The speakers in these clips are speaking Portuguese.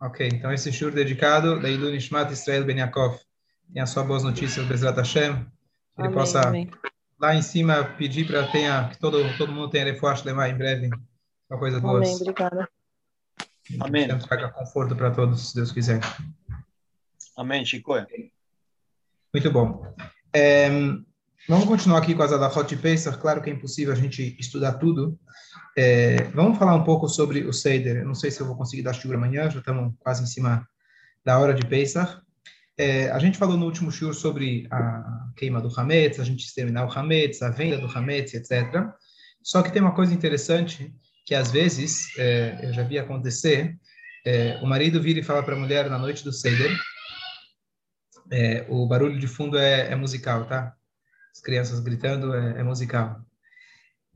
Ok, então esse shur dedicado da Ilu Nishmat Israel Ben Yaakov. Tenha só boas notícias, Bezrat Hashem. Que ele Amém, possa amém. lá em cima pedir para tenha que todo todo mundo tenha reforço levar em breve. Uma coisa boa. Amém, obrigada. Amém. Sempre traga conforto para todos, se Deus quiser. Amém, Chico. Muito bom. É, vamos continuar aqui com as Adachot de Pesach. Claro que é impossível a gente estudar tudo. É, vamos falar um pouco sobre o Seder. Eu não sei se eu vou conseguir dar shiur amanhã, já estamos quase em cima da hora de Pesach. É, a gente falou no último shiur sobre a queima do Hametz, a gente exterminar o Hametz, a venda do Hametz, etc. Só que tem uma coisa interessante, que às vezes, é, eu já vi acontecer, é, o marido vira e fala para a mulher na noite do Seder, é, o barulho de fundo é, é, musical, tá? As crianças gritando é, é musical.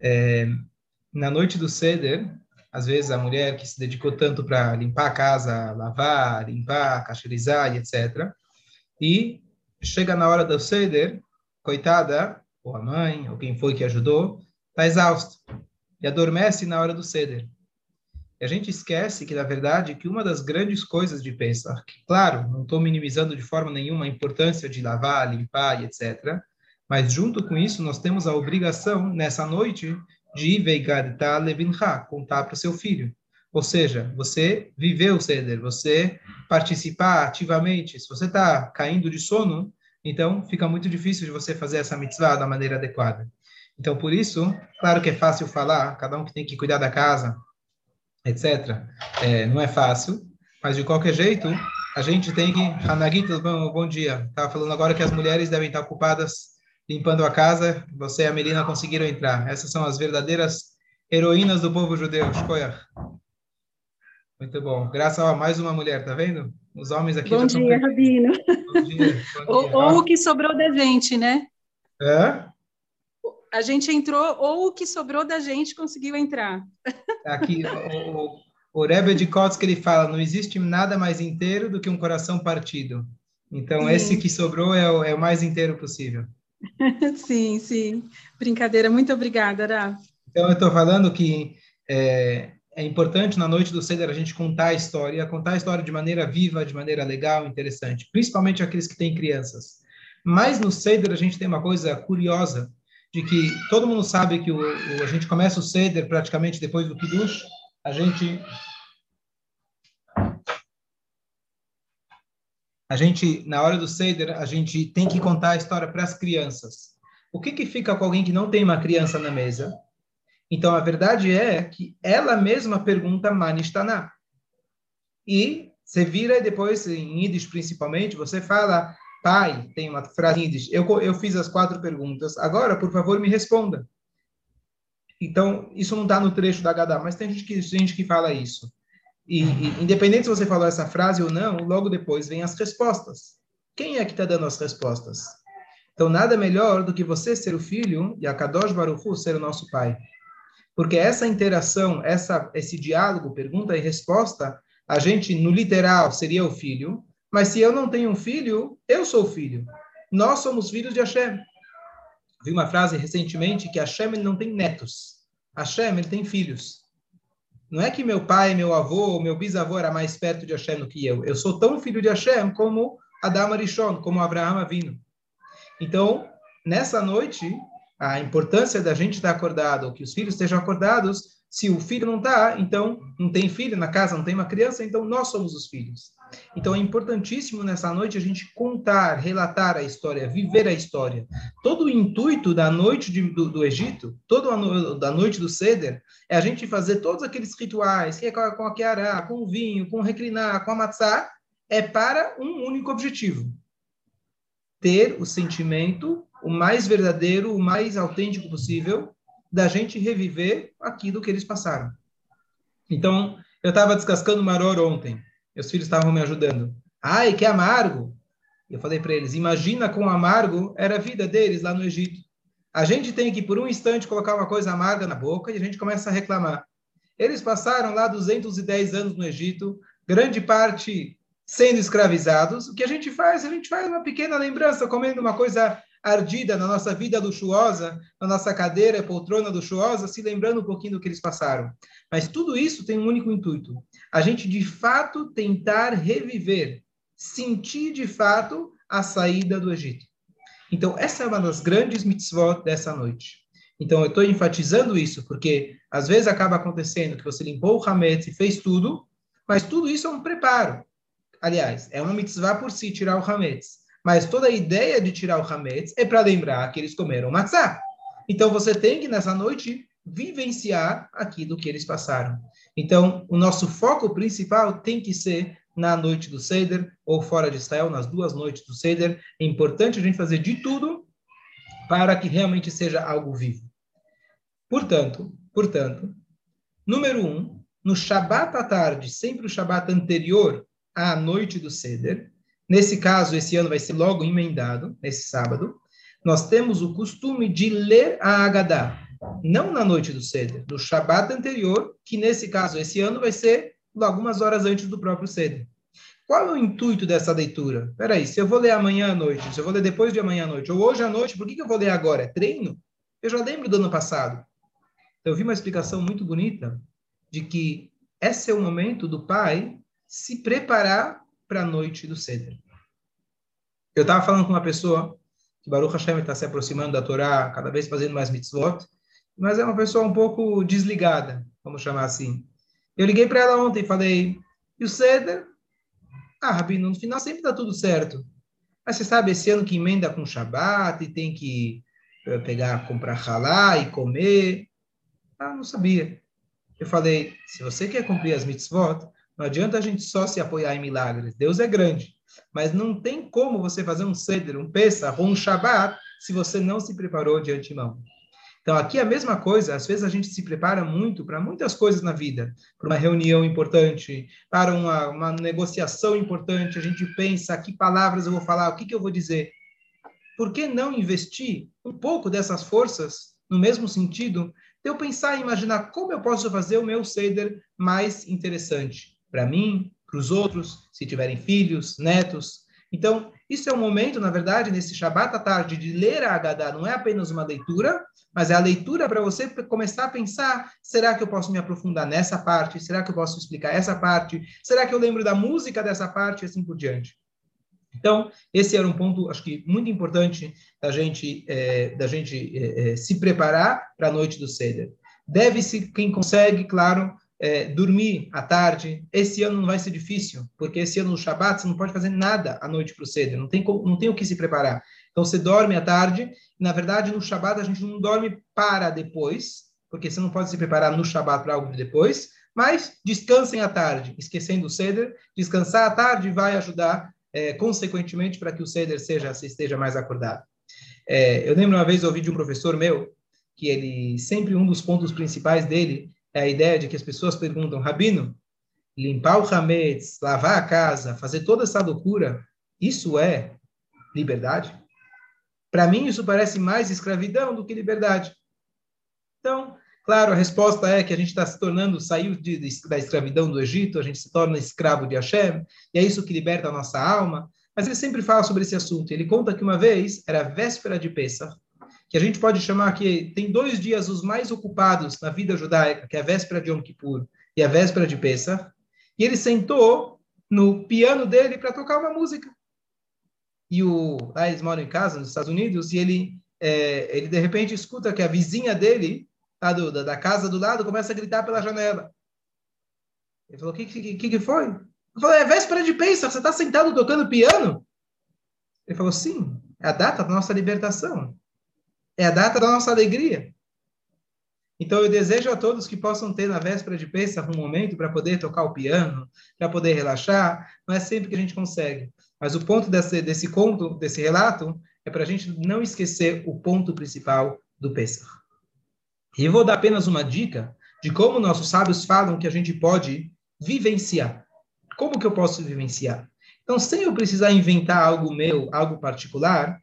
É, na noite do Seder, às vezes a mulher que se dedicou tanto para limpar a casa, lavar, limpar, cacherizar e etc. E chega na hora do Seder, coitada, ou a mãe, ou quem foi que ajudou, está exausto e adormece na hora do Seder. E a gente esquece que, na verdade, que uma das grandes coisas de Pesach, que, claro, não estou minimizando de forma nenhuma a importância de lavar, limpar e etc., mas junto com isso, nós temos a obrigação, nessa noite, de Veigarita Levincha, contar para o seu filho. Ou seja, você viver o Seder, você participar ativamente. Se você está caindo de sono, então fica muito difícil de você fazer essa mitzvah da maneira adequada. Então, por isso, claro que é fácil falar, cada um que tem que cuidar da casa, etc. É, não é fácil, mas de qualquer jeito, a gente tem que. Hanagit, bom, bom dia. Estava falando agora que as mulheres devem estar ocupadas limpando a casa, você e a Melina conseguiram entrar. Essas são as verdadeiras heroínas do povo judeu. Shkoyach. Muito bom. Graças a mais uma mulher, tá vendo? Os homens aqui Bom já dia, estão... Rabino. Bom dia. Bom Ou, dia. ou o que sobrou da gente, né? Hã? A gente entrou, ou o que sobrou da gente conseguiu entrar. Aqui, o, o, o Rebbe de Kotzk, ele fala, não existe nada mais inteiro do que um coração partido. Então, Sim. esse que sobrou é o, é o mais inteiro possível. sim, sim. Brincadeira. Muito obrigada, Ara. Então, eu estou falando que é, é importante na noite do Seder a gente contar a história, contar a história de maneira viva, de maneira legal, interessante, principalmente aqueles que têm crianças. Mas no Seder a gente tem uma coisa curiosa, de que todo mundo sabe que o, o, a gente começa o Seder praticamente depois do Kiddush, a gente a gente na hora do Seder a gente tem que contar a história para as crianças. O que que fica com alguém que não tem uma criança na mesa? Então a verdade é que ela mesma pergunta Manishtaná. E você vira e depois em Yiddish principalmente você fala pai, tem uma frase em Yiddish, eu, eu fiz as quatro perguntas, agora, por favor, me responda. Então, isso não está no trecho da Gadá, mas tem gente que, gente que fala isso. E, e, independente se você falou essa frase ou não, logo depois vem as respostas. Quem é que está dando as respostas? Então, nada melhor do que você ser o filho e a Kadosh Baruch Hu ser o nosso pai. Porque essa interação, essa, esse diálogo, pergunta e resposta, a gente, no literal, seria o filho, mas se eu não tenho um filho, eu sou filho. Nós somos filhos de Hashem. Vi uma frase recentemente que Hashem não tem netos. Hashem ele tem filhos. Não é que meu pai, meu avô, meu bisavô era mais perto de Hashem do que eu. Eu sou tão filho de Hashem como Adam Arishon, como Abraham Avino. Então, nessa noite, a importância da gente estar acordado, que os filhos estejam acordados, se o filho não está, então não tem filho na casa, não tem uma criança, então nós somos os filhos. Então é importantíssimo nessa noite a gente contar, relatar a história, viver a história. Todo o intuito da noite de, do, do, Egito, toda no, da noite do Seder, é a gente fazer todos aqueles rituais, que é com a keará, com o vinho, com o reclinar, com a matzá, é para um único objetivo. Ter o sentimento o mais verdadeiro, o mais autêntico possível da gente reviver aquilo que eles passaram. Então, eu estava descascando maror ontem. Meus filhos estavam me ajudando. Ai, que amargo! Eu falei para eles: imagina quão amargo era a vida deles lá no Egito. A gente tem que, por um instante, colocar uma coisa amarga na boca e a gente começa a reclamar. Eles passaram lá 210 anos no Egito, grande parte sendo escravizados. O que a gente faz? A gente faz uma pequena lembrança, comendo uma coisa ardida na nossa vida luxuosa, na nossa cadeira, poltrona luxuosa, se lembrando um pouquinho do que eles passaram. Mas tudo isso tem um único intuito: a gente de fato tentar reviver, sentir de fato a saída do Egito. Então, essa é uma das grandes mitzvot dessa noite. Então, eu estou enfatizando isso, porque às vezes acaba acontecendo que você limpou o Hametz e fez tudo, mas tudo isso é um preparo. Aliás, é uma mitzvah por si tirar o Hametz. Mas toda a ideia de tirar o Hametz é para lembrar que eles comeram matzah. Então, você tem que, nessa noite, vivenciar aquilo que eles passaram. Então, o nosso foco principal tem que ser na noite do Seder ou fora de Israel, nas duas noites do Seder. É importante a gente fazer de tudo para que realmente seja algo vivo. Portanto, portanto, número um, no Shabat à tarde, sempre o Shabat anterior à noite do Seder, nesse caso, esse ano vai ser logo emendado, nesse sábado, nós temos o costume de ler a Haggadah, não na noite do Seder, no Shabat anterior, que nesse caso, esse ano, vai ser algumas horas antes do próprio Seder. Qual é o intuito dessa leitura? Peraí, se eu vou ler amanhã à noite, se eu vou ler depois de amanhã à noite, ou hoje à noite, por que, que eu vou ler agora? É treino? Eu já lembro do ano passado. Então, eu vi uma explicação muito bonita de que esse é o momento do pai se preparar para a noite do Seder. Eu estava falando com uma pessoa que Baruch Hashem está se aproximando da Torá, cada vez fazendo mais mitzvot, mas é uma pessoa um pouco desligada, vamos chamar assim. Eu liguei para ela ontem e falei, e o Seder? Ah, Rabino, no final sempre está tudo certo. Mas você sabe, esse ano que emenda com Shabat e tem que eh, pegar, comprar halá e comer. Ah, não sabia. Eu falei, se você quer cumprir as mitzvot, não adianta a gente só se apoiar em milagres. Deus é grande. Mas não tem como você fazer um ceder, um Pesach um Shabbat se você não se preparou de antemão. Então, aqui é a mesma coisa. Às vezes a gente se prepara muito para muitas coisas na vida. Para uma reunião importante, para uma, uma negociação importante. A gente pensa que palavras eu vou falar, o que, que eu vou dizer. Por que não investir um pouco dessas forças no mesmo sentido eu pensar e imaginar como eu posso fazer o meu Seder mais interessante para mim, para os outros, se tiverem filhos, netos. Então, isso é um momento, na verdade, nesse Shabbat à tarde, de ler a Haggadah. Não é apenas uma leitura, mas é a leitura para você começar a pensar: será que eu posso me aprofundar nessa parte? Será que eu posso explicar essa parte? Será que eu lembro da música dessa parte? E assim por diante. Então, esse era um ponto, acho que muito importante da gente, é, da gente é, é se preparar para a noite do Seder. Deve-se, quem consegue, claro, é, dormir à tarde. Esse ano não vai ser difícil, porque esse ano no Shabat você não pode fazer nada à noite para o Seder, não tem, não tem o que se preparar. Então, você dorme à tarde, na verdade, no Shabat a gente não dorme para depois, porque você não pode se preparar no Shabat para algo de depois, mas descansem à tarde, esquecendo o Seder. Descansar à tarde vai ajudar é, consequentemente, para que o Seder seja, esteja mais acordado. É, eu lembro uma vez, eu ouvi de um professor meu, que ele, sempre um dos pontos principais dele é a ideia de que as pessoas perguntam, Rabino, limpar o hametz, lavar a casa, fazer toda essa loucura, isso é liberdade? Para mim, isso parece mais escravidão do que liberdade. Então, Claro, a resposta é que a gente está se tornando, saiu de, de, da escravidão do Egito, a gente se torna escravo de Hashem, e é isso que liberta a nossa alma. Mas ele sempre fala sobre esse assunto. Ele conta que uma vez, era véspera de Pesach, que a gente pode chamar que tem dois dias os mais ocupados na vida judaica, que é a véspera de Yom Kippur e a véspera de Pesach, e ele sentou no piano dele para tocar uma música. E o, lá eles moram em casa, nos Estados Unidos, e ele, é, ele de repente escuta que a vizinha dele do, da, da, casa do lado, começa a gritar pela janela. Ele falou, o que, que, que, foi? Eu falei, é véspera de Pesach, você está sentado tocando piano? Ele falou, sim, é a data da nossa libertação. É a data da nossa alegria. Então, eu desejo a todos que possam ter na véspera de Pesach um momento para poder tocar o piano, para poder relaxar. Não é sempre que a gente consegue. Mas o ponto desse, desse conto, desse relato, é para a gente não esquecer o ponto principal do Pesach. E vou dar apenas uma dica de como nossos sábios falam que a gente pode vivenciar. Como que eu posso vivenciar? Então, sem eu precisar inventar algo meu, algo particular,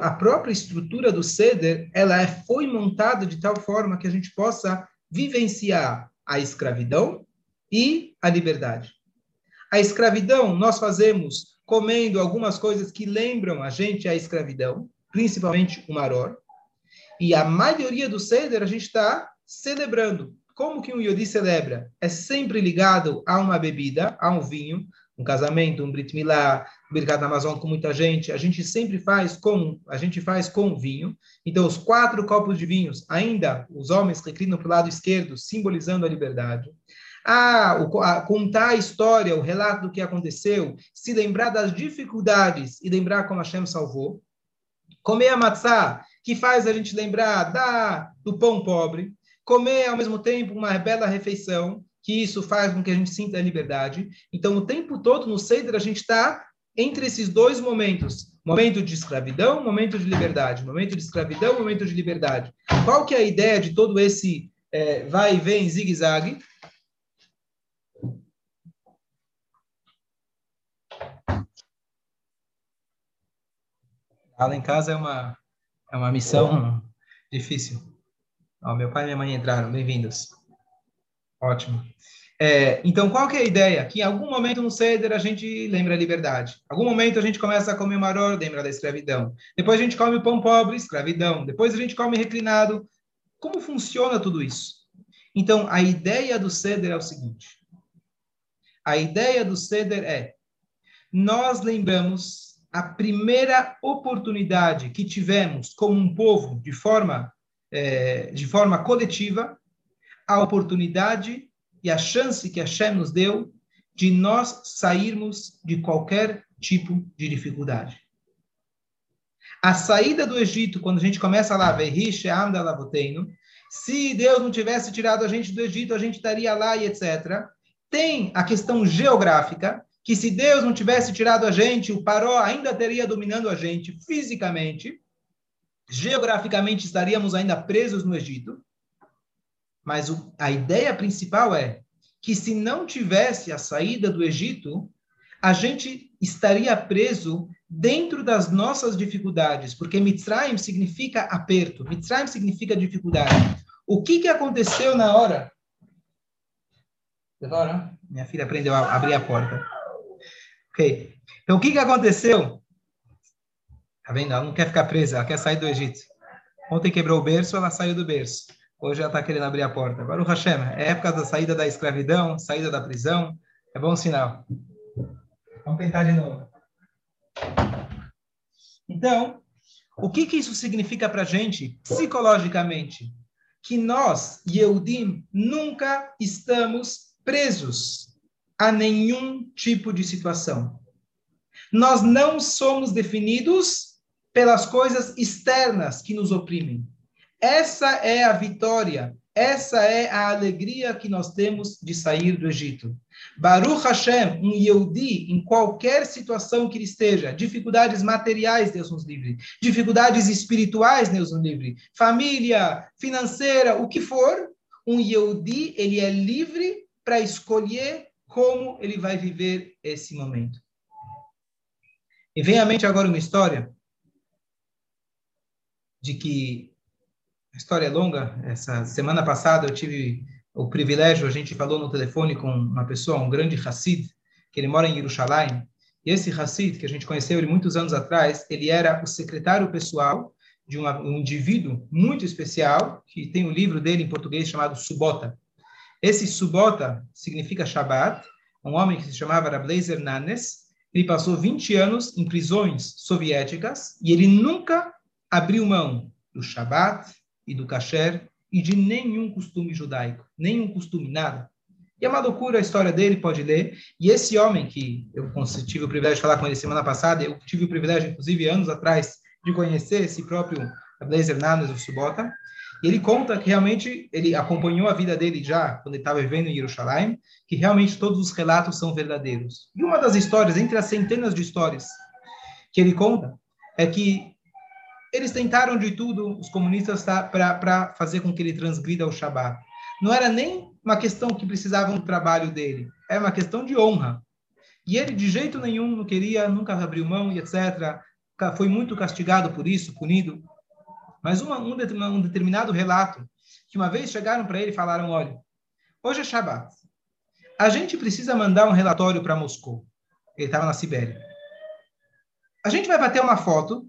a própria estrutura do ceder, ela é, foi montada de tal forma que a gente possa vivenciar a escravidão e a liberdade. A escravidão nós fazemos comendo algumas coisas que lembram a gente a escravidão, principalmente o Maror. E a maioria do Seder a gente está celebrando. Como que um Yodi celebra? É sempre ligado a uma bebida, a um vinho, um casamento, um Brit Milá, um Birkat Amazon com muita gente, a gente sempre faz com, a gente faz com vinho. Então, os quatro copos de vinhos, ainda os homens reclinam para o lado esquerdo, simbolizando a liberdade. Ah, o, a, contar a história, o relato do que aconteceu, se lembrar das dificuldades e lembrar como Hashem salvou. Comer a matzá, que faz a gente lembrar da, do pão pobre. Comer, ao mesmo tempo, uma bela refeição, que isso faz com que a gente sinta a liberdade. Então, o tempo todo no Seder, a gente está entre esses dois momentos. Momento de escravidão, momento de liberdade. Momento de escravidão, momento de liberdade. Qual que é a ideia de todo esse é, vai e vem, zigue-zague? Aula em casa é uma, é uma missão difícil. Ó, meu pai e minha mãe entraram, bem-vindos. Ótimo. É, então, qual que é a ideia? Que em algum momento no Seder a gente lembra a liberdade. Em algum momento a gente começa a comer maror, lembra da escravidão. Depois a gente come pão pobre, escravidão. Depois a gente come reclinado. Como funciona tudo isso? Então, a ideia do Seder é o seguinte. A ideia do Seder é, nós lembramos a primeira oportunidade que tivemos como um povo, de forma, é, de forma coletiva, a oportunidade e a chance que Hashem nos deu de nós sairmos de qualquer tipo de dificuldade. A saída do Egito, quando a gente começa lá, se Deus não tivesse tirado a gente do Egito, a gente estaria lá e etc. Tem a questão geográfica, que se Deus não tivesse tirado a gente, o Paró ainda teria dominando a gente fisicamente, geograficamente estaríamos ainda presos no Egito. Mas o, a ideia principal é que se não tivesse a saída do Egito, a gente estaria preso dentro das nossas dificuldades, porque Mitzrayim significa aperto, Mitzrayim significa dificuldade. O que, que aconteceu na hora? Minha filha aprendeu a abrir a porta. Ok. Então, o que, que aconteceu? Tá vendo? Ela não quer ficar presa, ela quer sair do Egito. Ontem quebrou o berço, ela saiu do berço. Hoje ela está querendo abrir a porta. O Hashem, é época da saída da escravidão, saída da prisão. É bom sinal. Vamos tentar de novo. Então, o que, que isso significa para a gente, psicologicamente? Que nós, Yehudim, nunca estamos presos a nenhum tipo de situação. Nós não somos definidos pelas coisas externas que nos oprimem. Essa é a vitória, essa é a alegria que nós temos de sair do Egito. Baruch Hashem, um Yehudi, em qualquer situação que ele esteja, dificuldades materiais, Deus nos livre, dificuldades espirituais, Deus nos livre, família, financeira, o que for, um Yehudi, ele é livre para escolher como ele vai viver esse momento. E vem à mente agora uma história de que a história é longa. Essa semana passada eu tive o privilégio, a gente falou no telefone com uma pessoa, um grande Hassid, que ele mora em Jerusalém. E esse Hassid, que a gente conheceu ele muitos anos atrás, ele era o secretário pessoal de uma, um indivíduo muito especial, que tem um livro dele em português chamado Subota. Esse Subota significa Shabbat, um homem que se chamava Rableiser Nanes. Ele passou 20 anos em prisões soviéticas e ele nunca abriu mão do Shabbat, e do kasher e de nenhum costume judaico, nenhum costume, nada. E é uma loucura a história dele, pode ler. E esse homem que eu tive o privilégio de falar com ele semana passada, eu tive o privilégio, inclusive, anos atrás, de conhecer esse próprio Blazer Nanas, o Subota. E ele conta que realmente ele acompanhou a vida dele já quando ele estava vivendo em Jerusalém, que realmente todos os relatos são verdadeiros. E uma das histórias, entre as centenas de histórias que ele conta, é que eles tentaram de tudo, os comunistas, tá, para fazer com que ele transgrida o Shabat. Não era nem uma questão que precisavam do trabalho dele, era uma questão de honra. E ele, de jeito nenhum, não queria, nunca abriu mão e etc. Foi muito castigado por isso, punido. Mas uma, um, um determinado relato, que uma vez chegaram para ele e falaram: olha, hoje é Shabat. A gente precisa mandar um relatório para Moscou. Ele estava na Sibéria. A gente vai bater uma foto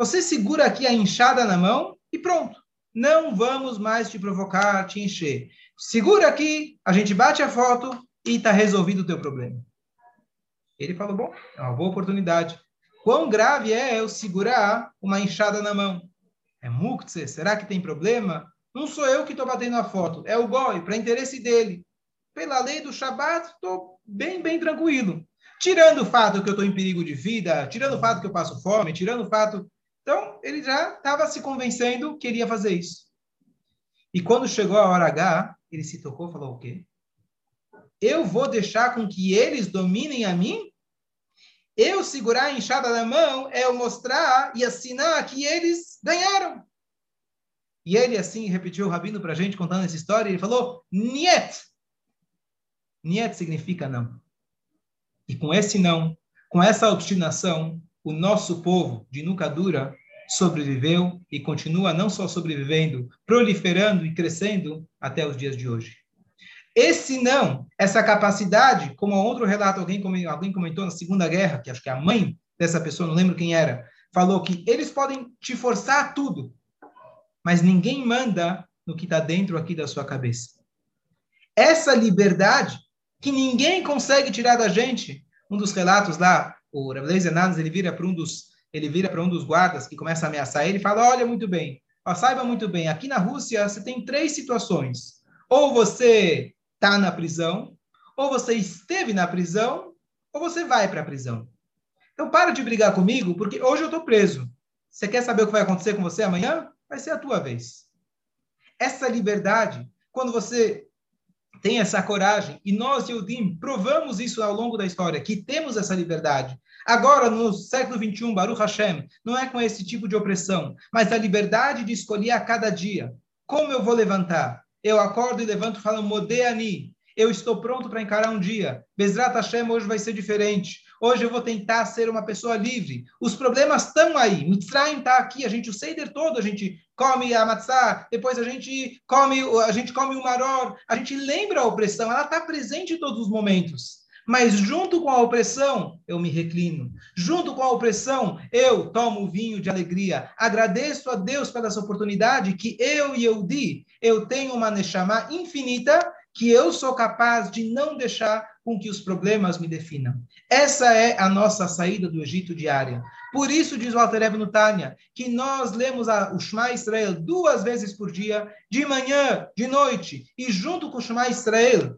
você segura aqui a enxada na mão e pronto. Não vamos mais te provocar, te encher. Segura aqui, a gente bate a foto e está resolvido o teu problema. Ele falou, bom, é uma boa oportunidade. Quão grave é eu segurar uma enxada na mão? É muktzeh? Será que tem problema? Não sou eu que estou batendo a foto, é o goi, para interesse dele. Pela lei do Shabat, estou bem, bem tranquilo. Tirando o fato que eu estou em perigo de vida, tirando o fato que eu passo fome, tirando o fato... Então, ele já estava se convencendo que queria fazer isso. E quando chegou a hora H, ele se tocou e falou o quê? Eu vou deixar com que eles dominem a mim? Eu segurar a enxada na mão é eu mostrar e assinar que eles ganharam. E ele assim repetiu o rabino para a gente contando essa história. Ele falou: Niet. Niet significa não. E com esse não, com essa obstinação, o nosso povo de Nucadura sobreviveu e continua não só sobrevivendo, proliferando e crescendo até os dias de hoje. Esse não, essa capacidade, como outro relato, alguém, alguém comentou na Segunda Guerra, que acho que a mãe dessa pessoa, não lembro quem era, falou que eles podem te forçar a tudo, mas ninguém manda no que está dentro aqui da sua cabeça. Essa liberdade que ninguém consegue tirar da gente. Um dos relatos lá, o Rabbi Zenanes, ele vira para um dos ele vira para um dos guardas que começa a ameaçar ele e fala: Olha, muito bem, ó, saiba muito bem, aqui na Rússia você tem três situações. Ou você está na prisão, ou você esteve na prisão, ou você vai para a prisão. Então para de brigar comigo, porque hoje eu estou preso. Você quer saber o que vai acontecer com você amanhã? Vai ser a tua vez. Essa liberdade, quando você tem essa coragem, e nós, Yudim, provamos isso ao longo da história, que temos essa liberdade. Agora, no século 21, Baruch Hashem, não é com esse tipo de opressão, mas a liberdade de escolher a cada dia. Como eu vou levantar? Eu acordo e levanto falando, Modeani, eu estou pronto para encarar um dia. Bezrat Hashem hoje vai ser diferente. Hoje eu vou tentar ser uma pessoa livre. Os problemas estão aí. Mitzrayim está aqui. A gente o Seider todo, a gente come a matzah, depois a gente come, a gente come o maror. A gente lembra a opressão. Ela está presente em todos os momentos. Mas junto com a opressão, eu me reclino. Junto com a opressão, eu tomo vinho de alegria. Agradeço a Deus pela essa oportunidade que eu e eu di. Eu tenho uma Neshama infinita que eu sou capaz de não deixar com que os problemas me definam. Essa é a nossa saída do Egito diária. Por isso, diz o Alter no Tânia, que nós lemos a, o Shema Israel duas vezes por dia, de manhã, de noite, e junto com o Shema Israel,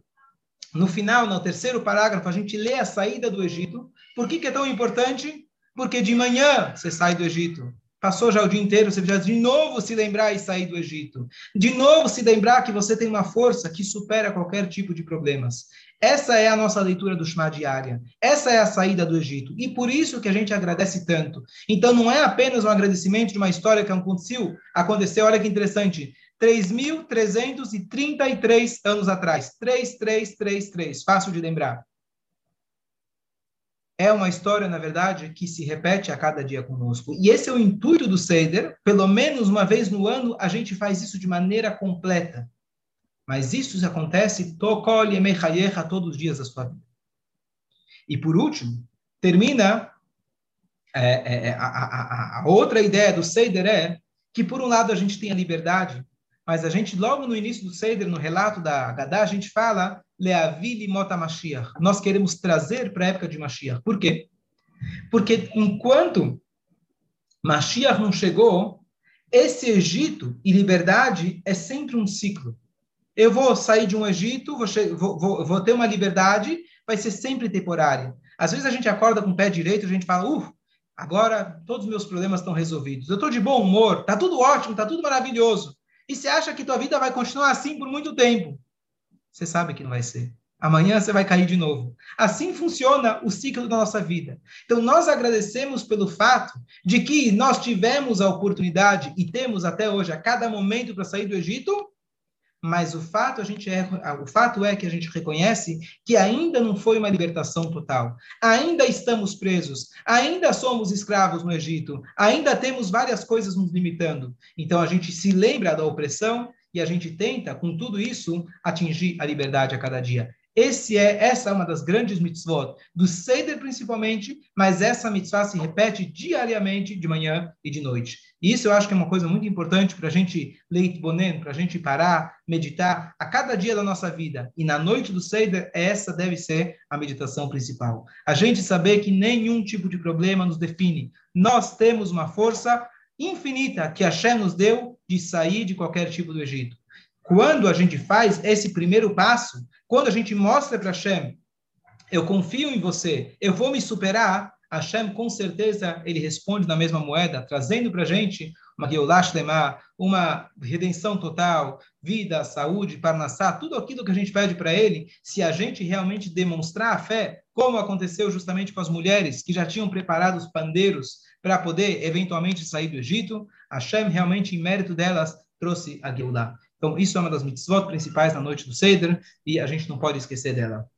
no final, no terceiro parágrafo, a gente lê a saída do Egito. Por que, que é tão importante? Porque de manhã você sai do Egito. Passou já o dia inteiro, você precisa de novo se lembrar e sair do Egito. De novo se lembrar que você tem uma força que supera qualquer tipo de problemas. Essa é a nossa leitura do Shema diária. Essa é a saída do Egito. E por isso que a gente agradece tanto. Então não é apenas um agradecimento de uma história que aconteceu, aconteceu, olha que interessante, 3.333 anos atrás. 3333, fácil de lembrar é uma história, na verdade, que se repete a cada dia conosco. E esse é o intuito do Seder. Pelo menos uma vez no ano, a gente faz isso de maneira completa. Mas isso acontece todos os dias da sua vida. E por último, termina é, é, é, a, a, a, outra ideia do Seder é que, por um lado, a gente tem a liberdade, mas a gente, logo no início do Seder, no relato da Gadá, a gente fala Leavili Mota Mashiach. Nós queremos trazer para a época de Mashiach. Por quê? Porque enquanto Mashiach não chegou, esse Egito e liberdade é sempre um ciclo. Eu vou sair de um Egito, vou, vou, vou ter uma liberdade, vai ser sempre temporária. Às vezes a gente acorda com o pé direito, a gente fala, uff, agora todos os meus problemas estão resolvidos. Eu estou de bom humor, está tudo ótimo, está tudo maravilhoso. E você acha que tua vida vai continuar assim por muito tempo você sabe que não vai ser. Amanhã você vai cair de novo. Assim funciona o ciclo da nossa vida. Então, nós agradecemos pelo fato de que nós tivemos a oportunidade e temos até hoje, a cada momento, para sair do Egito, mas o fato, a gente é, o fato é que a gente reconhece que ainda não foi uma libertação total. Ainda estamos presos, ainda somos escravos no Egito, ainda temos várias coisas nos limitando. Então, a gente se lembra da opressão e a gente tenta, com tudo isso, atingir a liberdade a cada dia. Esse é, essa é uma das grandes mitzvot, do Seder principalmente, mas essa mitzvah se repete diariamente, de manhã e de noite. E isso eu acho que é uma coisa muito importante para a gente leit bonen, para a gente parar, meditar a cada dia da nossa vida. E na noite do Seder, essa deve ser a meditação principal. A gente saber que nenhum tipo de problema nos define. Nós temos uma força infinita que Hashem nos deu de sair de qualquer tipo do Egito. Quando a gente faz esse primeiro passo, quando a gente mostra para Hashem, eu confio em você, eu vou me superar, Hashem com certeza ele responde na mesma moeda, trazendo para a gente uma Geulash Lemar, uma redenção total, vida, saúde, parnassá, tudo aquilo que a gente pede para ele, se a gente realmente demonstrar a fé, como aconteceu justamente com as mulheres que já tinham preparado os pandeiros para poder eventualmente sair do Egito, Hashem realmente, em mérito delas, trouxe a Geulah. Então, isso é uma das mitzvot principais na noite do Seder e a gente não pode esquecer dela.